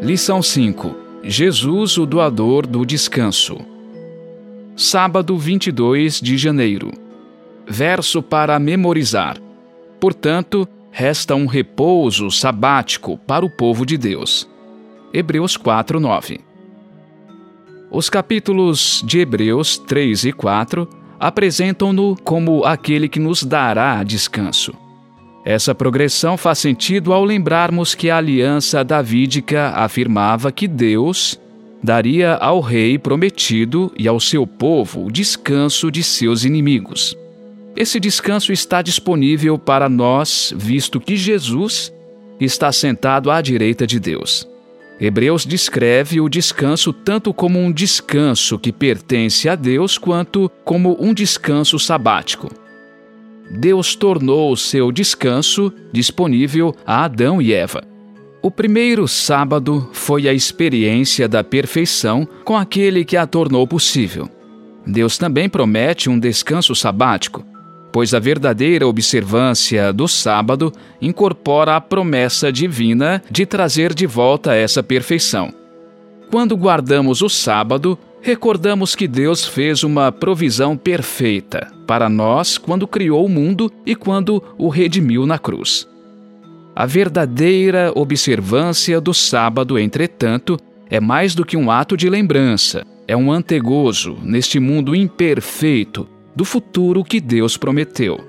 Lição 5: Jesus, o doador do descanso. Sábado 22 de janeiro. Verso para memorizar. Portanto, resta um repouso sabático para o povo de Deus. Hebreus 4, 9. Os capítulos de Hebreus 3 e 4 apresentam-no como aquele que nos dará descanso. Essa progressão faz sentido ao lembrarmos que a aliança davídica afirmava que Deus daria ao rei prometido e ao seu povo o descanso de seus inimigos. Esse descanso está disponível para nós, visto que Jesus está sentado à direita de Deus. Hebreus descreve o descanso tanto como um descanso que pertence a Deus, quanto como um descanso sabático. Deus tornou o seu descanso disponível a Adão e Eva. O primeiro sábado foi a experiência da perfeição com aquele que a tornou possível. Deus também promete um descanso sabático, pois a verdadeira observância do sábado incorpora a promessa divina de trazer de volta essa perfeição. Quando guardamos o sábado, recordamos que Deus fez uma provisão perfeita para nós quando criou o mundo e quando o redimiu na cruz. A verdadeira observância do sábado, entretanto, é mais do que um ato de lembrança, é um antegozo neste mundo imperfeito do futuro que Deus prometeu.